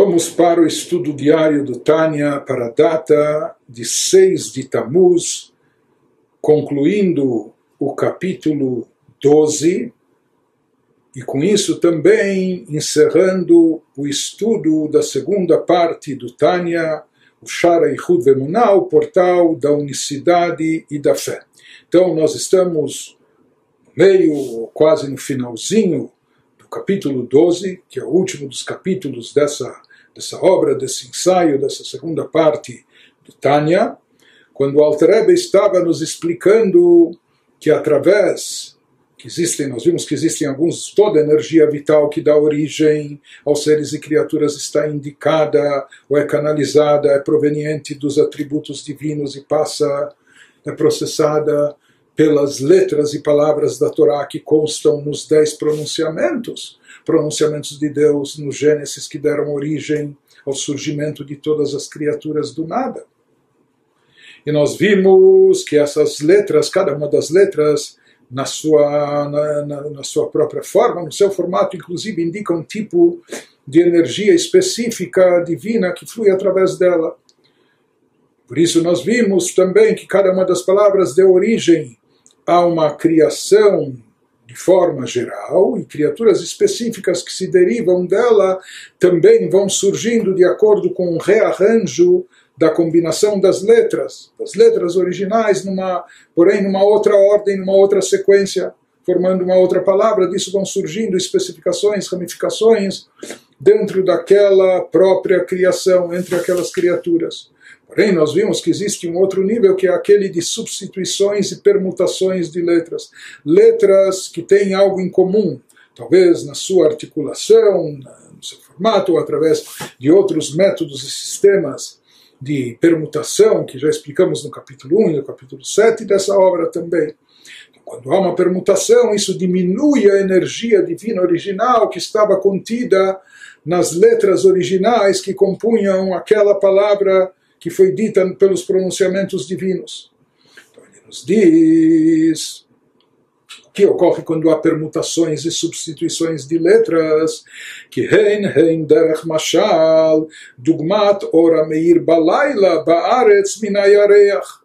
Vamos para o estudo diário do Tânia para a data de 6 de Tamuz, concluindo o capítulo 12, e com isso também encerrando o estudo da segunda parte do Tânia, o Shara Ichud Vemuná, o portal da unicidade e da fé. Então nós estamos no meio, quase no finalzinho do capítulo 12, que é o último dos capítulos dessa dessa obra, desse ensaio, dessa segunda parte do Tânia, quando o Alter estava nos explicando que através que existem, nós vimos que existem alguns, toda a energia vital que dá origem aos seres e criaturas está indicada ou é canalizada, é proveniente dos atributos divinos e passa, é processada pelas letras e palavras da Torá que constam nos dez pronunciamentos pronunciamentos de Deus no Gênesis que deram origem ao surgimento de todas as criaturas do nada. E nós vimos que essas letras, cada uma das letras, na sua, na, na, na sua própria forma, no seu formato, inclusive, indica um tipo de energia específica divina que flui através dela. Por isso, nós vimos também que cada uma das palavras deu origem a uma criação de forma geral e criaturas específicas que se derivam dela também vão surgindo de acordo com um rearranjo da combinação das letras, das letras originais, numa, porém numa outra ordem, numa outra sequência, formando uma outra palavra, disso vão surgindo especificações, ramificações dentro daquela própria criação, entre aquelas criaturas. Porém, nós vimos que existe um outro nível que é aquele de substituições e permutações de letras. Letras que têm algo em comum, talvez na sua articulação, no seu formato, ou através de outros métodos e sistemas de permutação, que já explicamos no capítulo 1 e no capítulo 7 dessa obra também. Então, quando há uma permutação, isso diminui a energia divina original que estava contida nas letras originais que compunham aquela palavra que foi dita pelos pronunciamentos divinos. Então ele nos diz o que ocorre quando há permutações e substituições de letras, que hein hein derech mashal, dugmat ora meir balayla baaretz min hayareach.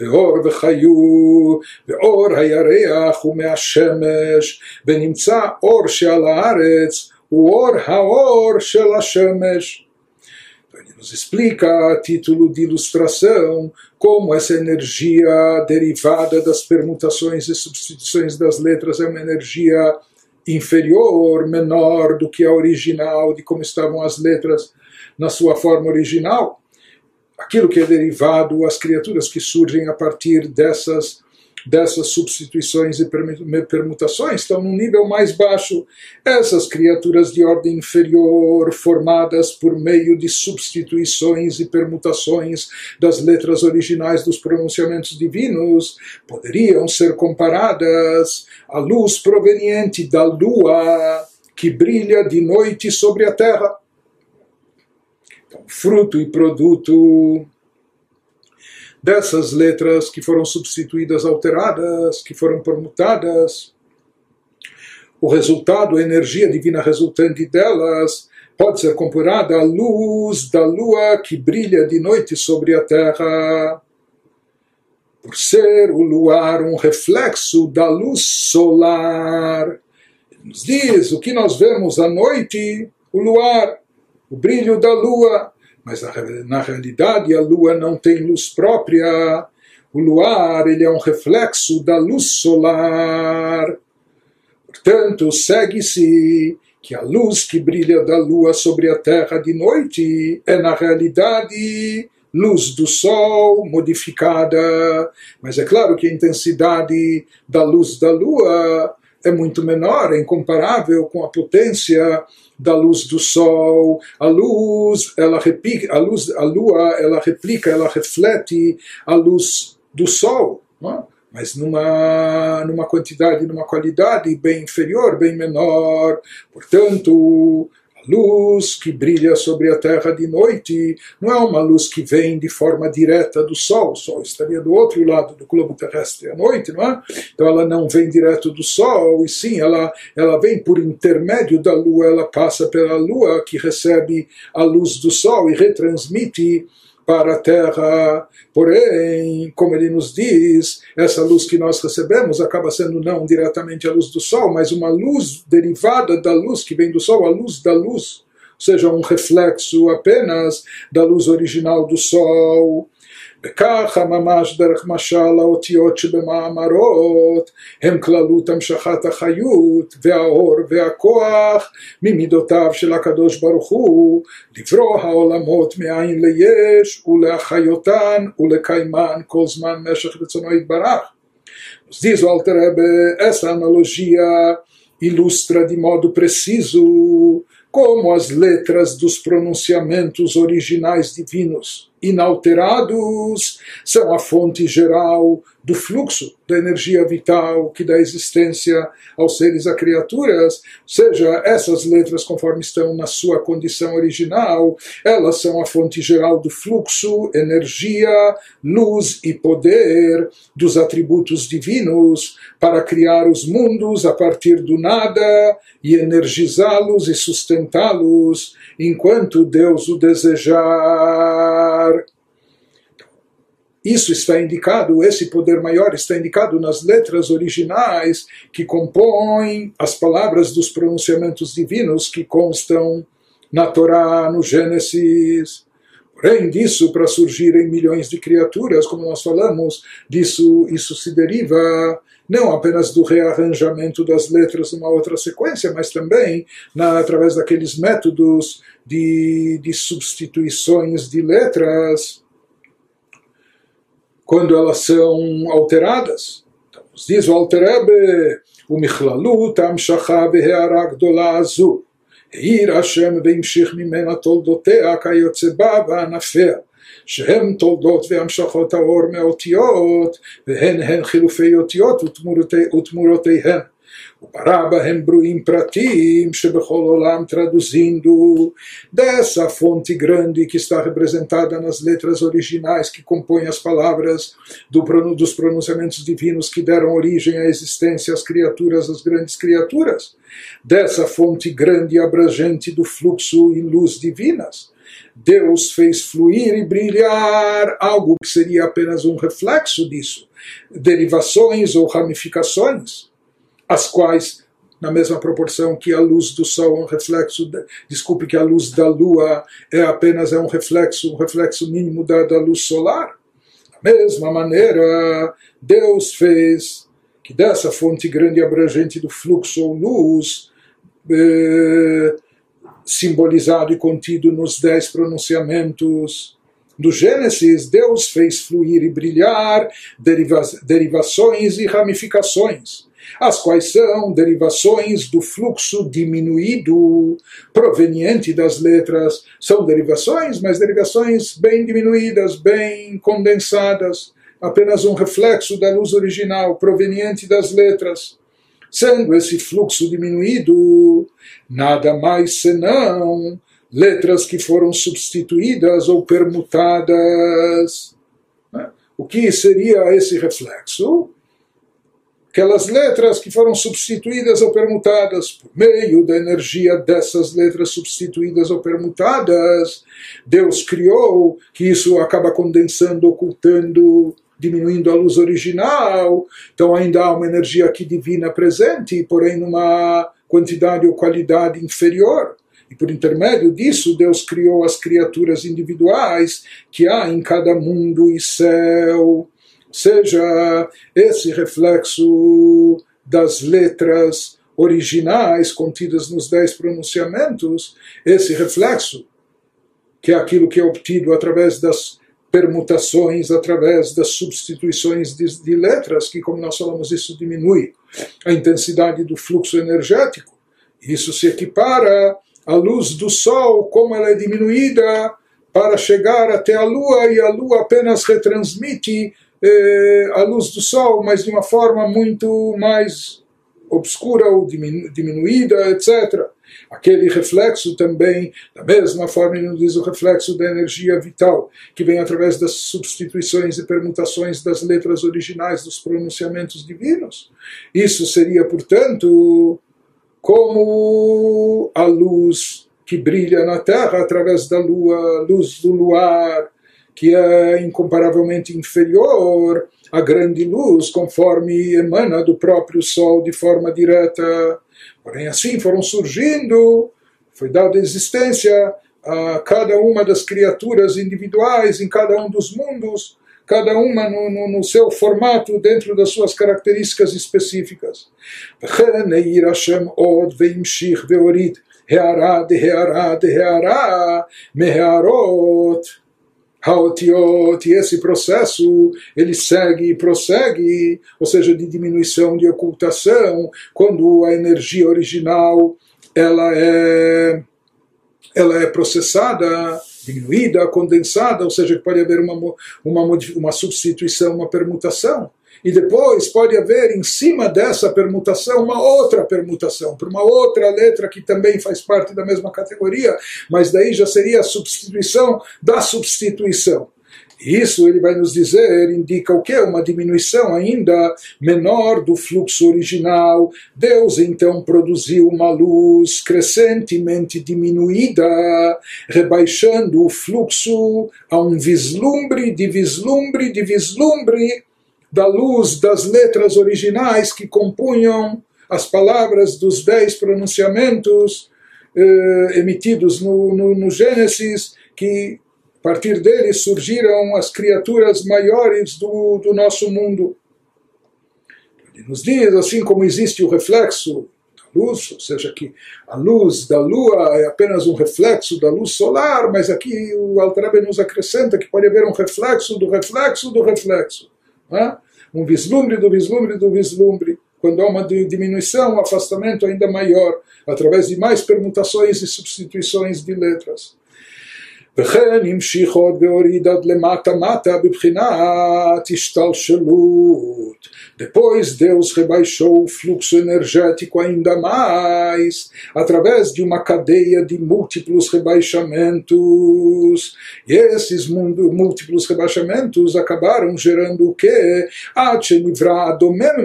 ואור וחיו, ואור הירח הוא מהשמש, ונמצא אור שעל הארץ, הוא אור האור של השמש nos explica a título de ilustração como essa energia derivada das permutações e substituições das letras é uma energia inferior, menor do que a original, de como estavam as letras na sua forma original. Aquilo que é derivado, as criaturas que surgem a partir dessas dessas substituições e permutações estão num nível mais baixo. Essas criaturas de ordem inferior, formadas por meio de substituições e permutações das letras originais dos pronunciamentos divinos, poderiam ser comparadas à luz proveniente da lua que brilha de noite sobre a terra. Então, fruto e produto dessas letras que foram substituídas, alteradas, que foram permutadas. O resultado, a energia divina resultante delas, pode ser comparada à luz da lua que brilha de noite sobre a terra. Por ser o luar um reflexo da luz solar. nos diz o que nós vemos à noite, o luar, o brilho da lua, mas na, na realidade a lua não tem luz própria. O luar ele é um reflexo da luz solar. Portanto, segue-se que a luz que brilha da lua sobre a terra de noite é na realidade luz do sol modificada, mas é claro que a intensidade da luz da lua é muito menor, é incomparável com a potência da luz do sol. A luz, ela replica, a luz, a lua, ela replica, ela reflete a luz do sol, é? mas numa numa quantidade, numa qualidade bem inferior, bem menor. Portanto, luz que brilha sobre a terra de noite. Não é uma luz que vem de forma direta do sol, o sol estaria do outro lado do globo terrestre à noite, não é? Então ela não vem direto do sol, e sim, ela, ela vem por intermédio da lua, ela passa pela lua que recebe a luz do sol e retransmite para a terra. Porém, como ele nos diz, essa luz que nós recebemos acaba sendo não diretamente a luz do sol, mas uma luz derivada da luz que vem do sol, a luz da luz, ou seja, um reflexo apenas da luz original do sol. וככה ממש דרך משל האותיות שבמאמרות הם כללות המשכת החיות והאור והכוח ממידותיו של הקדוש ברוך הוא לברוא העולמות מאין ליש ולהחיותן ולקיימן כל זמן משך רצונו יתברך. Nos diz o Alter Rebbe, essa analogia ilustra de modo preciso como as letras dos pronunciamentos originais divinos inalterados são a fonte geral do fluxo da energia vital que dá existência aos seres, a criaturas, ou seja, essas letras, conforme estão na sua condição original, elas são a fonte geral do fluxo, energia, luz e poder dos atributos divinos para criar os mundos a partir do nada e energizá-los e sustentá-los enquanto Deus o desejar. Isso está indicado, esse poder maior está indicado nas letras originais que compõem as palavras dos pronunciamentos divinos que constam na Torá, no Gênesis. Porém, disso para surgirem milhões de criaturas, como nós falamos, disso isso se deriva não apenas do rearranjamento das letras numa outra sequência, mas também na, através daqueles métodos de, de substituições de letras quando elas são alteradas. Então, diz o Alterebe, o Michlalut, Amshachá, Beheará, Gdolá, Azul העיר השם והמשיך ממנה תולדותיה כיוצא בה וענפיה. שהם תולדות והמשכות האור מאותיות, והן הן חילופי אותיות ותמורותיהן. o Parabahem Bruim Pratim, Shebechololam, traduzindo dessa fonte grande que está representada nas letras originais que compõem as palavras do, dos pronunciamentos divinos que deram origem à existência, às criaturas, às grandes criaturas, dessa fonte grande e abrangente do fluxo e luz divinas. Deus fez fluir e brilhar algo que seria apenas um reflexo disso, derivações ou ramificações as quais, na mesma proporção que a luz do sol é um reflexo, de, desculpe que a luz da lua é apenas é um reflexo, um reflexo mínimo da, da luz solar. Da mesma maneira, Deus fez que dessa fonte grande e abrangente do fluxo ou luz, eh, simbolizado e contido nos dez pronunciamentos do Gênesis, Deus fez fluir e brilhar deriva derivações e ramificações as quais são derivações do fluxo diminuído proveniente das letras. São derivações, mas derivações bem diminuídas, bem condensadas, apenas um reflexo da luz original proveniente das letras. Sendo esse fluxo diminuído nada mais senão letras que foram substituídas ou permutadas. Né? O que seria esse reflexo? aquelas letras que foram substituídas ou permutadas por meio da energia dessas letras substituídas ou permutadas, Deus criou que isso acaba condensando, ocultando, diminuindo a luz original. Então ainda há uma energia aqui divina presente, porém numa quantidade ou qualidade inferior. E por intermédio disso, Deus criou as criaturas individuais que há em cada mundo e céu seja esse reflexo das letras originais contidas nos dez pronunciamentos, esse reflexo, que é aquilo que é obtido através das permutações, através das substituições de, de letras, que, como nós falamos, isso diminui a intensidade do fluxo energético. Isso se equipara à luz do Sol, como ela é diminuída para chegar até a Lua, e a Lua apenas retransmite eh, a luz do sol, mas de uma forma muito mais obscura ou diminuída, etc. Aquele reflexo também, da mesma forma, ele nos diz o reflexo da energia vital, que vem através das substituições e permutações das letras originais dos pronunciamentos divinos. Isso seria, portanto, como a luz que brilha na Terra através da lua, luz do luar, que é incomparavelmente inferior à grande luz, conforme emana do próprio Sol de forma direta. Porém, assim foram surgindo, foi dada existência a cada uma das criaturas individuais em cada um dos mundos, cada uma no, no, no seu formato, dentro das suas características específicas. הערה דהערה דהערה מהערות haotiot, e esse processo ele segue e prossegue, ou seja, de diminuição, de ocultação, quando a energia original ela é, ela é processada, diminuída, condensada, ou seja, pode haver uma, uma, uma substituição, uma permutação e depois pode haver em cima dessa permutação uma outra permutação, para uma outra letra que também faz parte da mesma categoria, mas daí já seria a substituição da substituição. Isso ele vai nos dizer, indica o que? Uma diminuição ainda menor do fluxo original. Deus então produziu uma luz crescentemente diminuída, rebaixando o fluxo a um vislumbre de vislumbre de vislumbre da luz das letras originais que compunham as palavras dos dez pronunciamentos eh, emitidos no, no, no Gênesis, que a partir deles surgiram as criaturas maiores do, do nosso mundo. Ele nos diz, assim como existe o reflexo da luz, ou seja, que a luz da lua é apenas um reflexo da luz solar, mas aqui o Altrabe nos acrescenta que pode haver um reflexo do reflexo do reflexo. Né? Um vislumbre do vislumbre do vislumbre. Quando há uma diminuição, um afastamento ainda maior, através de mais permutações e substituições de letras. וכן המשיך עוד והוריד עד למטה מטה בבחינת השתלשלות Depois Deus rebaixou o fluxo energético ainda mais, através de uma cadeia de múltiplos rebaixamentos. E esses múltiplos rebaixamentos acabaram gerando o quê?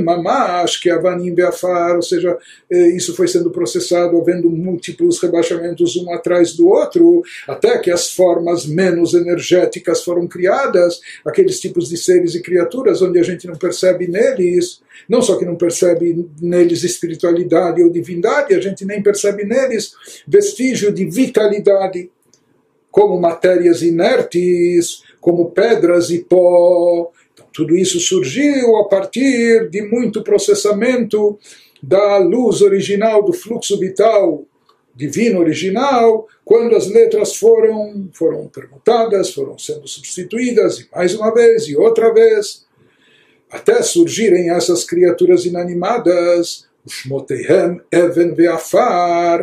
mamash, que avanim beafar, ou seja, eh, isso foi sendo processado, havendo múltiplos rebaixamentos um atrás do outro, até que as formas menos energéticas foram criadas, aqueles tipos de seres e criaturas onde a gente não percebe neles não só que não percebe neles espiritualidade ou divindade, a gente nem percebe neles vestígio de vitalidade, como matérias inertes, como pedras e pó. Então, tudo isso surgiu a partir de muito processamento da luz original, do fluxo vital divino original, quando as letras foram, foram permutadas, foram sendo substituídas, e mais uma vez, e outra vez até surgirem essas criaturas inanimadas, ושמותיהם אבן ועפר,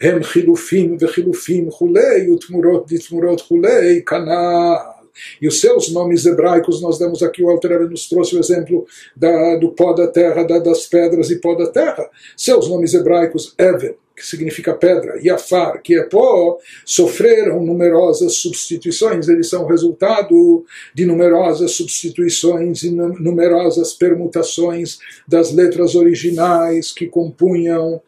הם חילופים וחילופים כולי, ותמורות דתמורות כולי, כנ"ל. E os seus nomes hebraicos, nós demos aqui, o Alter nos trouxe o exemplo da, do pó da terra, da, das pedras e pó da terra. Seus nomes hebraicos, Even, que significa pedra, e Afar, que é pó, sofreram numerosas substituições. Eles são resultado de numerosas substituições e numerosas permutações das letras originais que compunham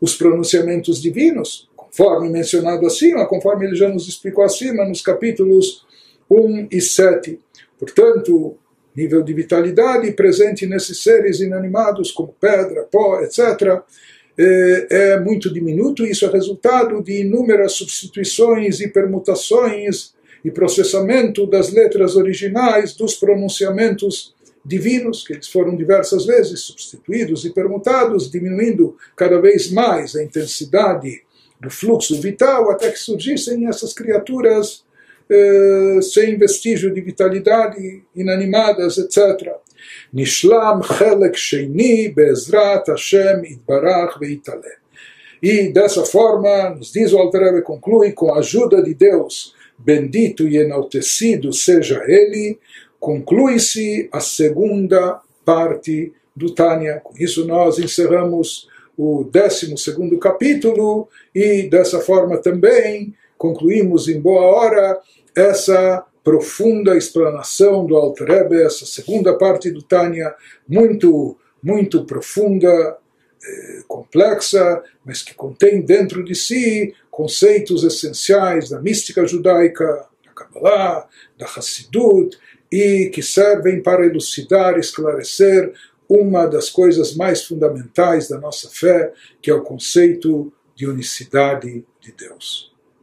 os pronunciamentos divinos, conforme mencionado acima, conforme ele já nos explicou acima nos capítulos 1 e 7. Portanto, nível de vitalidade presente nesses seres inanimados, como pedra, pó, etc., é, é muito diminuto. Isso é resultado de inúmeras substituições e permutações e processamento das letras originais dos pronunciamentos divinos, que eles foram diversas vezes substituídos e permutados, diminuindo cada vez mais a intensidade do fluxo vital, até que surgissem essas criaturas eh, sem vestígio de vitalidade, inanimadas, etc. Nishlam chelek sheini be'ezrat Hashem itbarach veitale. E dessa forma, nos diz o Alter conclui, com a ajuda de Deus, bendito e enaltecido seja Ele, conclui-se a segunda parte do Tânia. Com isso nós encerramos o 12 capítulo e dessa forma também concluímos em boa hora essa profunda explanação do Alter essa segunda parte do Tânia, muito, muito profunda, eh, complexa, mas que contém dentro de si conceitos essenciais da mística judaica, da Kabbalah, da Hassidut, e que servem para elucidar, esclarecer uma das coisas mais fundamentais da nossa fé, que é o conceito de unicidade de Deus.